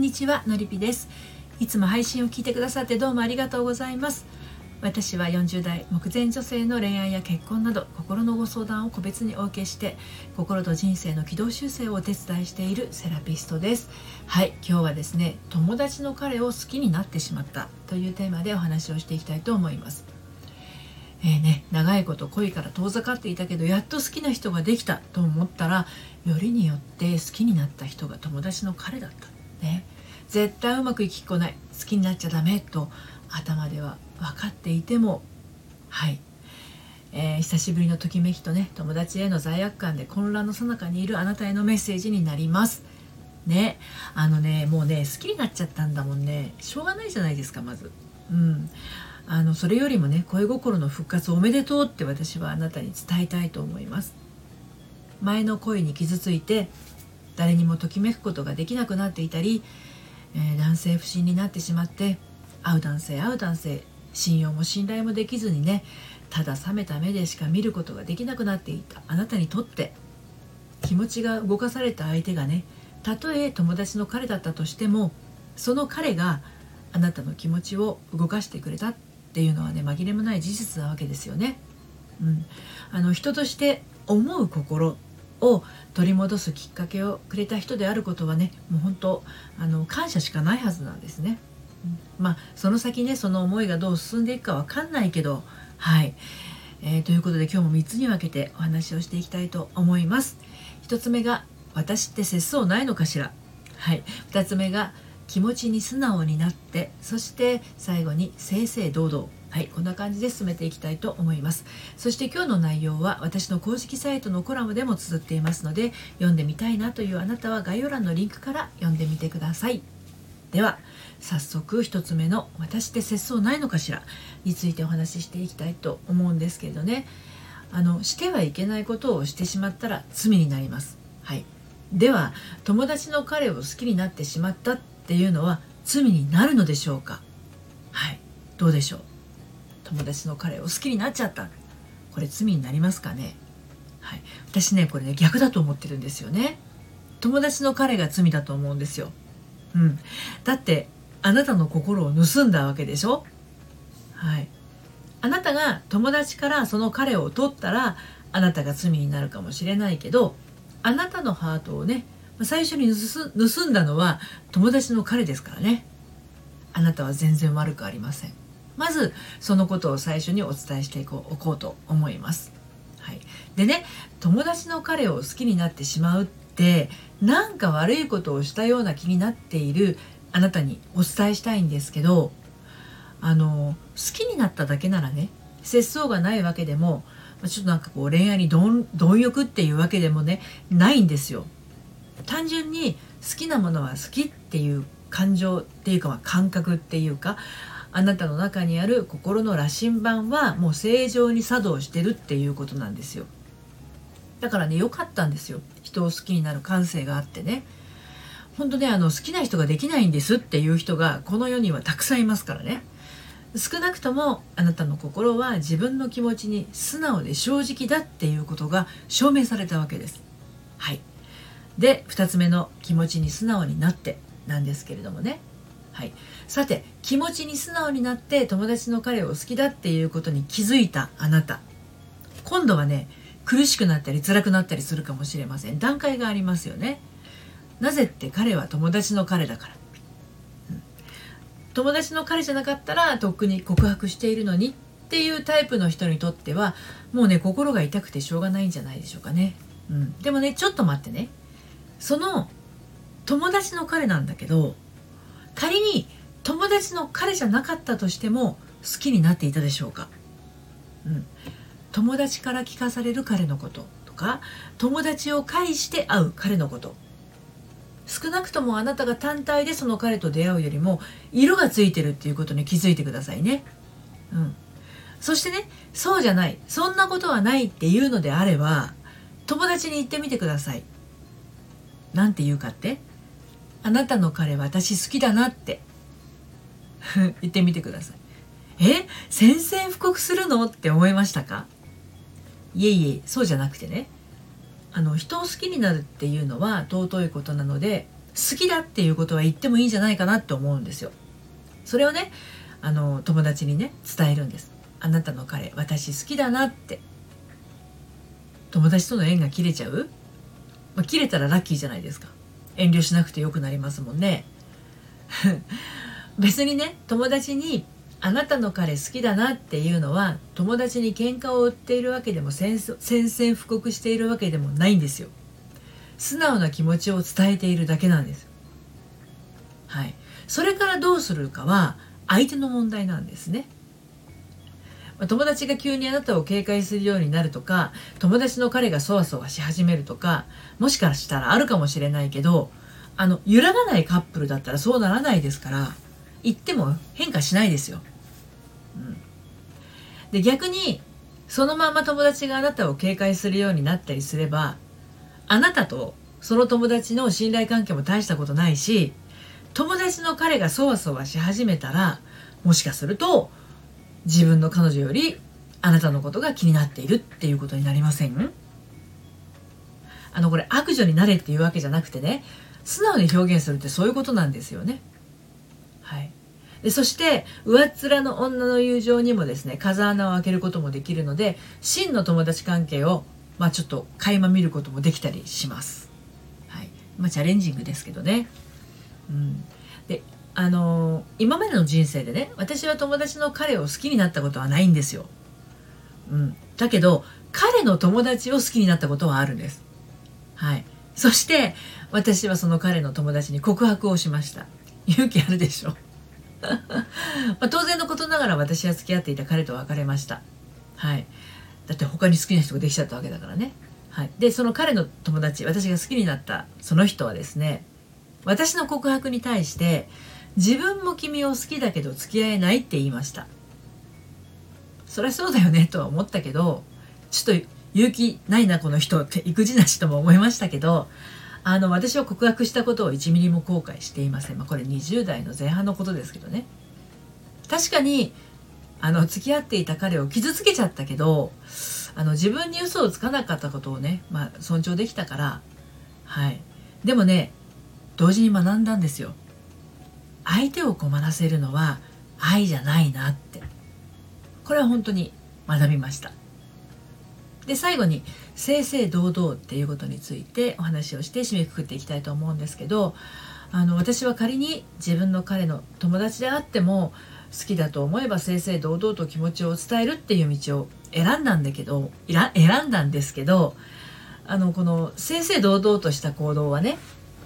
んにちはのりぴです。いつも配信を聞いてくださってどうもありがとうございます。私は40代目前女性の恋愛や結婚など心のご相談を個別にお受けして心と人生の軌道修正をお手伝いしているセラピストです。はい今日はですね友達の彼を好きになってしまったというテーマでお話をしていきたいと思います。えーね、長いこと恋から遠ざかっていたけどやっと好きな人ができたと思ったらよりによって好きになった人が友達の彼だった。ね。絶対うまくいきっこない。好きになっちゃダメと頭では分かっていても。はい、えー、久しぶりのときめきとね友達への罪悪感で混乱の最中にいるあなたへのメッセージになります。ね。あのねもうね好きになっちゃったんだもんね。しょうがないじゃないですかまず。うん。あのそれよりもね恋心の復活おめでとうって私はあなたに伝えたいと思います。前の恋に傷ついて誰にもときめくことができなくなっていたり、えー、男性不信になってしまって会う男性会う男性信用も信頼もできずにねただ冷めた目でしか見ることができなくなっていたあなたにとって気持ちが動かされた相手がねたとえ友達の彼だったとしてもその彼があなたの気持ちを動かしてくれたっていうのはね紛れもない事実なわけですよね。うん、あの人として思う心を取り戻すきっかけをくれた人であることはねもう本当あの感謝しかないはずなんですね。うん、まあその先ねその思いがどう進んでいくか分かんないけどはい、えー、ということで今日も3つに分けてお話をしていきたいと思います。1つ目が私って節操ないのかしら？はい。2つ目が気持ちに素直になってそして最後に正々堂々。はいこんな感じで進めていきたいと思います。そして今日の内容は私の公式サイトのコラムでも綴っていますので読んでみたいなというあなたは概要欄のリンクから読んでみてください。では早速1つ目の「私って節操ないのかしら?」についてお話ししていきたいと思うんですけれどね。あのしてはいけないことをしてしまったら罪になります。はい。では友達の彼を好きになってしまったっていうのは罪になるのでしょうか？はい。どうでしょう？友達の彼を好きになっちゃった。これ罪になりますかね？はい。私ねこれね逆だと思ってるんですよね。友達の彼が罪だと思うんですよ。うん。だってあなたの心を盗んだわけでしょ？はい。あなたが友達からその彼を取ったらあなたが罪になるかもしれないけどあなたのハートをね最初に盗んだのは友達の彼ですからね。あなたは全然悪くありません。まずそのことを最初にお伝えしていこうおこうと思います。はい、でね友達の彼を好きになってしまうって何か悪いことをしたような気になっているあなたにお伝えしたいんですけどあの好きになっただけならね節操がないわけでもちょっとなんかこう恋愛に貪欲っていうわけでもねないんですよ。単純に好きなものは好きっていう感情っていうか、まあ、感覚っていうかあなたの中にある心の羅針盤はもう正常に作動してるっていうことなんですよ。だからね良かったんですよ。人を好きになる感性があってね。本当ねあの好きな人ができないんですっていう人がこの世にはたくさんいますからね。少なくともあなたの心は自分の気持ちに素直で正直だっていうことが証明されたわけです。はい。で2つ目の気持ちに素直になってなんですけれどもね。はい、さて気持ちに素直になって友達の彼を好きだっていうことに気づいたあなた。今度はね苦しくなったり辛くなったりするかもしれません。段階がありますよね。なぜって彼は友達の彼だから、うん、友達の彼じゃなかったらとっくに告白しているのにっていうタイプの人にとってはもうね心が痛くてしょうがないんじゃないでしょうかね、うん、でもねちょっと待ってね。その友達の彼なんだけど仮に友達の彼じゃなかったとしても好きになっていたでしょうか、うん、友達から聞かされる彼のこととか友達を介して会う彼のこと。少なくともあなたが単体でその彼と出会うよりも色がついてるっていうことに気づいてくださいね。うん、そしてねそうじゃない。そんなことはないっていうのであれば友達に言ってみてください。なんて言うかって？あなたの彼私好きだなって。言ってみてください。え？宣戦布告するの？って思いましたか？いえいえそうじゃなくてね。あの人を好きになるっていうのは尊いことなので好きだっていうことは言ってもいいんじゃないかなって思うんですよ。それをねあの友達にね伝えるんです。あなたの彼私好きだなって。友達との縁が切れちゃう、まあ、切れたらラッキーじゃないですか。遠慮しなくてよくなりますもんね。別にね友達にあなたの彼好きだなっていうのは友達に喧嘩を売っているわけでも宣戦布告しているわけでもないんですよ。素直な気持ちを伝えているだけなんです。はい。それからどうするかは相手の問題なんですね。友達が急にあなたを警戒するようになるとか友達の彼がそわそわし始めるとかもしかしたらあるかもしれないけどあの揺らがないカップルだったらそうならないですから言っても変化しないですよ。うん、で逆にそのまま友達があなたを警戒するようになったりすればあなたとその友達の信頼関係も大したことないし友達の彼がそわそわし始めたらもしかすると自分の彼女よりあなたのことが気になっているっていうことになりません？あのこれ悪女になれっていうわけじゃなくてね素直に表現するってそういうことなんですよね。はい、でそして上っ面の女の友情にもですね風穴を開けることもできるので真の友達関係を、まあ、ちょっと垣間見ることもできたりします。はいまあ、チャレンジングですけどね。うん、あの今までの人生でね私は友達の彼を好きになったことはないんですよ。うん、だけど彼の友達を好きになったことはあるんです。はい。そして私はその彼の友達に告白をしました。勇気あるでしょ。まあ、当然のことながら私は付き合っていた彼と別れました。はい。だって他に好きな人ができちゃったわけだからね。はい。で、その彼の友達、私が好きになったその人はですね、私の告白に対して、自分も君を好きだけど付き合えないって言いました。そりゃそうだよねとは思ったけどちょっと勇気ないなこの人って育児なしとも思いましたけどあの私は告白したことを1ミリも後悔していません、まあ、これ20代の前半のことですけどね。確かにあの付き合っていた彼を傷つけちゃったけどあの自分に嘘をつかなかったことをね、まあ、尊重できたからはい。でもね同時に学んだんですよ。相手を困らせるのは愛じゃないなって。これは本当に学びました。で最後に正々堂々っていうことについてお話をして締めくくっていきたいと思うんですけどあの私は仮に自分の彼の友達であっても好きだと思えば正々堂々と気持ちを伝えるっていう道を選んだんだけど選んだんですけどあのこの正々堂々とした行動はね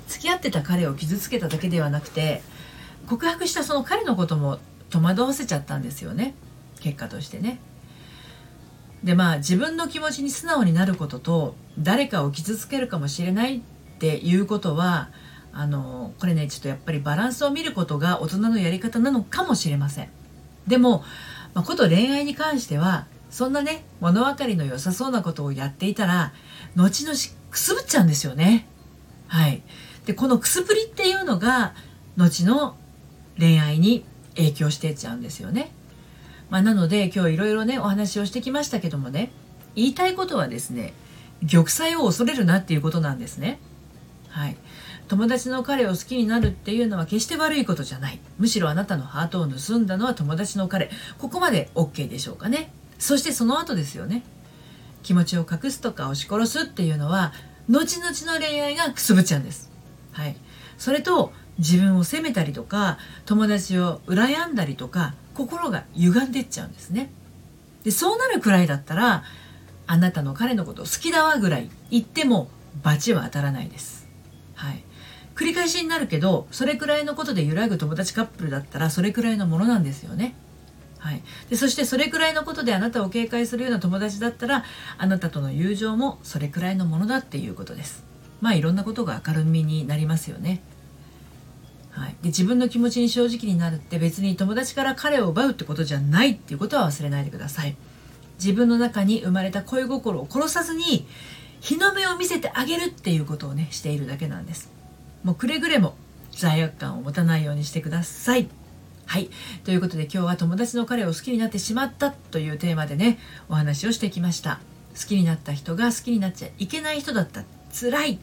付き合ってた彼を傷つけただけではなくて告白したその彼のことも戸惑わせちゃったんですよね結果としてね。でまあ自分の気持ちに素直になることと誰かを傷つけるかもしれないっていうことはあのこれねちょっとやっぱりバランスを見ることが大人のやり方なのかもしれません。でも、まあ、こと恋愛に関してはそんなね物分かりの良さそうなことをやっていたら後々くすぶっちゃうんですよね。はい、でこのくすぶりっていうのが後の恋愛に影響してちゃうんですよね。まあ、なので今日いろいろねお話をしてきましたけどもね言いたいことはですね玉砕を恐れるなっていうことなんですね。はい、友達の彼を好きになるっていうのは決して悪いことじゃない。むしろあなたのハートを盗んだのは友達の彼。ここまで OK でしょうかね。そしてその後ですよね。気持ちを隠すとか押し殺すっていうのは後々の恋愛がくすぶっちゃうんです。はい。それと自分を責めたりとか友達を羨んだりとか心が歪んでっちゃうんですね。でそうなるくらいだったらあなたの彼のこと好きだわぐらい言っても罰は当たらないです。はい。繰り返しになるけどそれくらいのことで揺らぐ友達カップルだったらそれくらいのものなんですよね。はい、でそしてそれくらいのことであなたを警戒するような友達だったらあなたとの友情もそれくらいのものだっていうことです。まあいろんなことが明るみになりますよね。はい、で自分の気持ちに正直になるって別に友達から彼を奪うってことじゃないっていうことは忘れないでください。自分の中に生まれた恋心を殺さずに日の目を見せてあげるっていうことをねしているだけなんです。もうくれぐれも罪悪感を持たないようにしてください。はい。ということで今日は友達の彼を好きになってしまったというテーマでねお話をしてきました。好きになった人が好きになっちゃいけない人だった。辛い。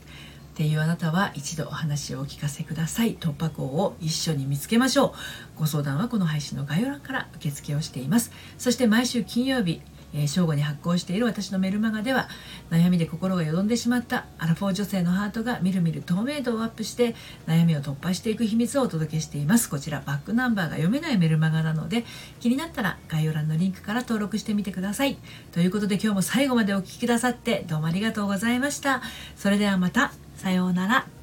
っていうあなたは一度お話をお聞かせください。突破口を一緒に見つけましょう。ご相談はこの配信の概要欄から受付をしています。そして毎週金曜日えー、正午に発行している私のメルマガでは悩みで心がよどんでしまったアラフォー女性のハートがみるみる透明度をアップして悩みを突破していく秘密をお届けしています。こちらバックナンバーが読めないメルマガなので気になったら概要欄のリンクから登録してみてください。ということで今日も最後までお聴きくださってどうもありがとうございました。それではまた。さようなら。